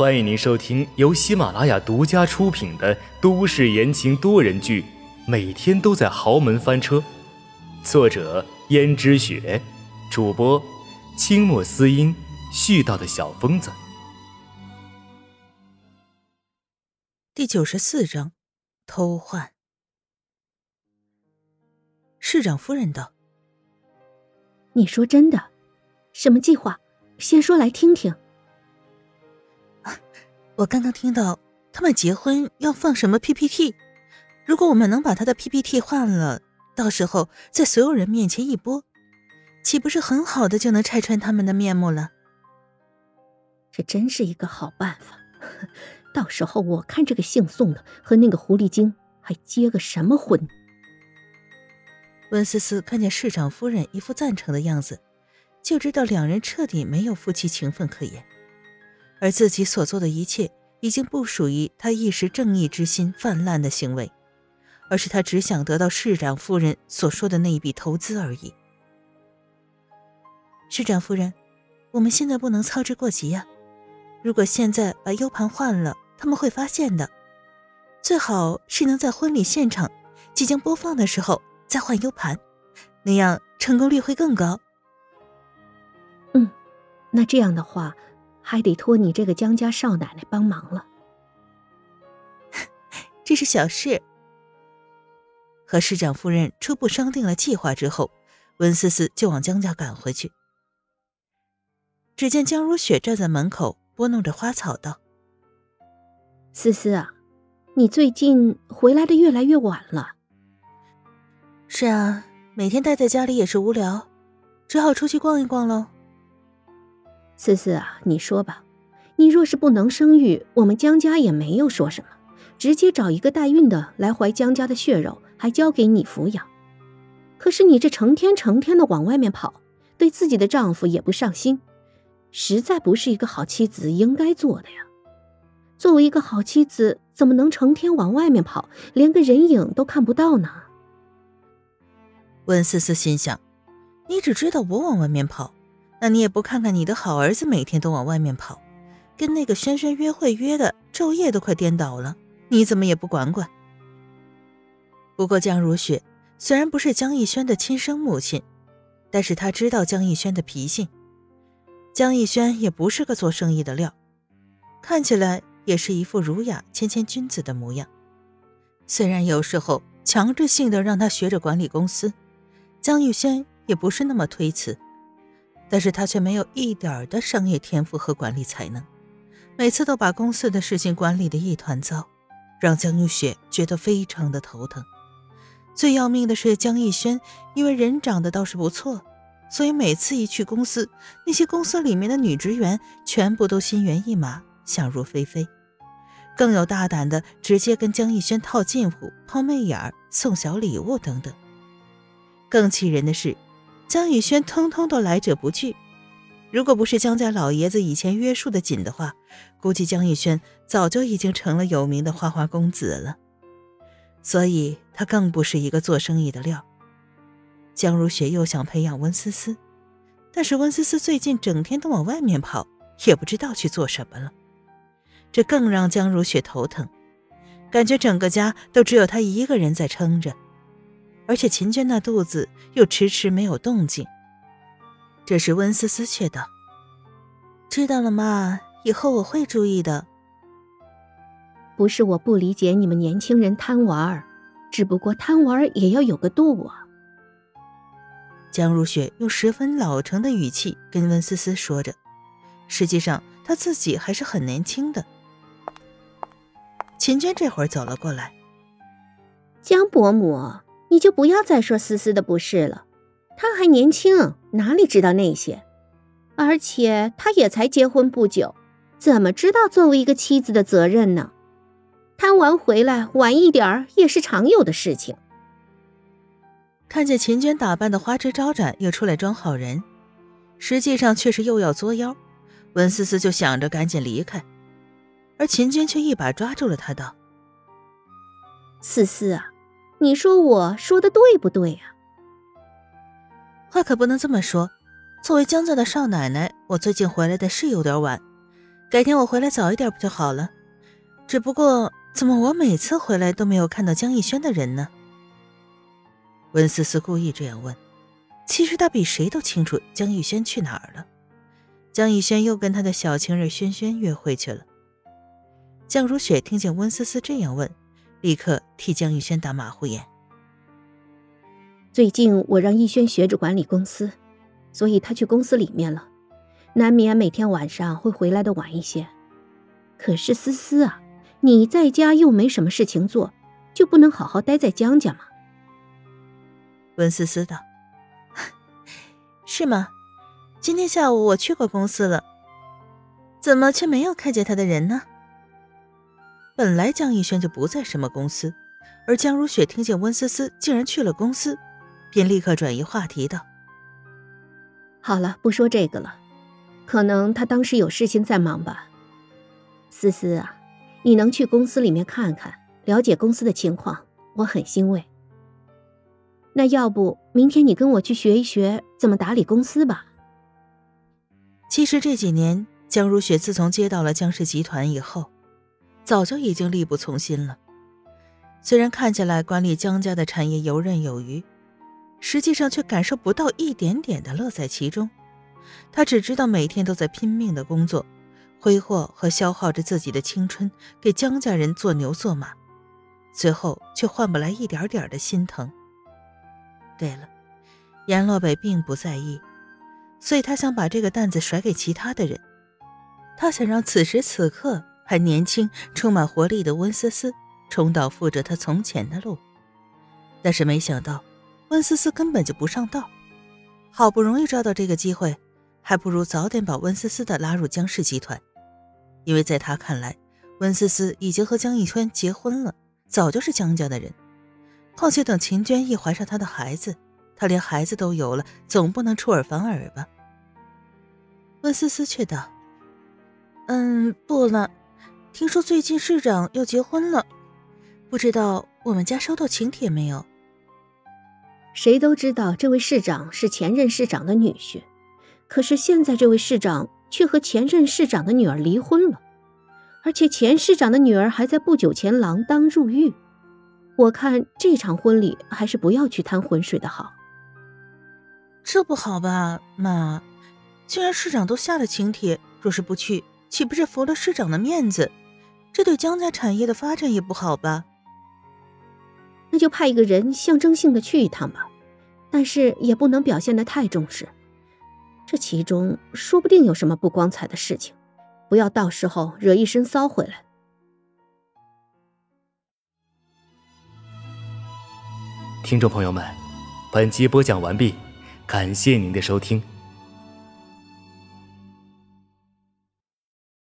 欢迎您收听由喜马拉雅独家出品的都市言情多人剧《每天都在豪门翻车》，作者：胭脂雪，主播：清墨思音，絮叨的小疯子。第九十四章，偷换。市长夫人道：“你说真的？什么计划？先说来听听。”我刚刚听到他们结婚要放什么 PPT，如果我们能把他的 PPT 换了，到时候在所有人面前一播，岂不是很好的就能拆穿他们的面目了？这真是一个好办法。到时候我看这个姓宋的和那个狐狸精还结个什么婚？温思思看见市长夫人一副赞成的样子，就知道两人彻底没有夫妻情分可言。而自己所做的一切，已经不属于他一时正义之心泛滥的行为，而是他只想得到市长夫人所说的那一笔投资而已。市长夫人，我们现在不能操之过急呀！如果现在把 U 盘换了，他们会发现的。最好是能在婚礼现场即将播放的时候再换 U 盘，那样成功率会更高。嗯，那这样的话。还得托你这个江家少奶奶帮忙了。这是小事。和市长夫人初步商定了计划之后，温思思就往江家赶回去。只见江如雪站在门口拨弄着花草，道：“思思啊，你最近回来的越来越晚了。”“是啊，每天待在家里也是无聊，只好出去逛一逛喽。”思思啊，你说吧，你若是不能生育，我们江家也没有说什么，直接找一个代孕的来怀江家的血肉，还交给你抚养。可是你这成天成天的往外面跑，对自己的丈夫也不上心，实在不是一个好妻子应该做的呀。作为一个好妻子，怎么能成天往外面跑，连个人影都看不到呢？温思思心想，你只知道我往外面跑。那你也不看看你的好儿子，每天都往外面跑，跟那个轩轩约会约的昼夜都快颠倒了，你怎么也不管管？不过江如雪虽然不是江逸轩的亲生母亲，但是她知道江逸轩的脾性，江逸轩也不是个做生意的料，看起来也是一副儒雅谦谦君子的模样。虽然有时候强制性的让他学着管理公司，江逸轩也不是那么推辞。但是他却没有一点的商业天赋和管理才能，每次都把公司的事情管理的一团糟，让江玉雪觉得非常的头疼。最要命的是江逸轩，因为人长得倒是不错，所以每次一去公司，那些公司里面的女职员全部都心猿意马，想入非非，更有大胆的直接跟江逸轩套近乎、抛媚眼、送小礼物等等。更气人的是。江宇轩通通都来者不拒，如果不是江家老爷子以前约束的紧的话，估计江宇轩早就已经成了有名的花花公子了。所以他更不是一个做生意的料。江如雪又想培养温思思，但是温思思最近整天都往外面跑，也不知道去做什么了，这更让江如雪头疼，感觉整个家都只有她一个人在撑着。而且秦娟那肚子又迟迟没有动静。这时温思思却道：“知道了妈？以后我会注意的。不是我不理解你们年轻人贪玩，只不过贪玩也要有个度啊。”江如雪用十分老成的语气跟温思思说着，实际上她自己还是很年轻的。秦娟这会儿走了过来，江伯母。你就不要再说思思的不是了，她还年轻，哪里知道那些？而且她也才结婚不久，怎么知道作为一个妻子的责任呢？贪玩回来晚一点儿也是常有的事情。看见秦娟打扮的花枝招展，又出来装好人，实际上却是又要作妖。文思思就想着赶紧离开，而秦娟却一把抓住了她，道：“思思啊。”你说我说的对不对呀？话可不能这么说。作为江家的少奶奶，我最近回来的是有点晚，改天我回来早一点不就好了？只不过怎么我每次回来都没有看到江逸轩的人呢？温思思故意这样问，其实她比谁都清楚江逸轩去哪儿了。江逸轩又跟他的小情人轩轩约会去了。江如雪听见温思思这样问，立刻替江逸轩打马虎眼。最近我让逸轩学着管理公司，所以他去公司里面了，难免每天晚上会回来的晚一些。可是思思啊，你在家又没什么事情做，就不能好好待在江家吗？温思思道：“ 是吗？今天下午我去过公司了，怎么却没有看见他的人呢？”本来江逸轩就不在什么公司，而江如雪听见温思思竟然去了公司，便立刻转移话题道：“好了，不说这个了，可能他当时有事情在忙吧。思思啊，你能去公司里面看看，了解公司的情况，我很欣慰。那要不明天你跟我去学一学怎么打理公司吧。其实这几年，江如雪自从接到了江氏集团以后。”早就已经力不从心了。虽然看起来管理江家的产业游刃有余，实际上却感受不到一点点的乐在其中。他只知道每天都在拼命的工作，挥霍和消耗着自己的青春，给江家人做牛做马，最后却换不来一点点的心疼。对了，阎洛北并不在意，所以他想把这个担子甩给其他的人。他想让此时此刻。还年轻、充满活力的温思思重蹈覆辙他从前的路，但是没想到温思思根本就不上道。好不容易抓到这个机会，还不如早点把温思思的拉入江氏集团，因为在他看来，温思思已经和江逸轩结婚了，早就是江家的人。况且等秦娟一怀上他的孩子，他连孩子都有了，总不能出尔反尔吧？温思思却道：“嗯，不了。”听说最近市长要结婚了，不知道我们家收到请帖没有？谁都知道这位市长是前任市长的女婿，可是现在这位市长却和前任市长的女儿离婚了，而且前市长的女儿还在不久前锒铛入狱。我看这场婚礼还是不要去趟浑水的好。这不好吧，妈？既然市长都下了请帖，若是不去，岂不是服了市长的面子？这对江家产业的发展也不好吧？那就派一个人象征性的去一趟吧，但是也不能表现的太重视。这其中说不定有什么不光彩的事情，不要到时候惹一身骚回来。听众朋友们，本集播讲完毕，感谢您的收听。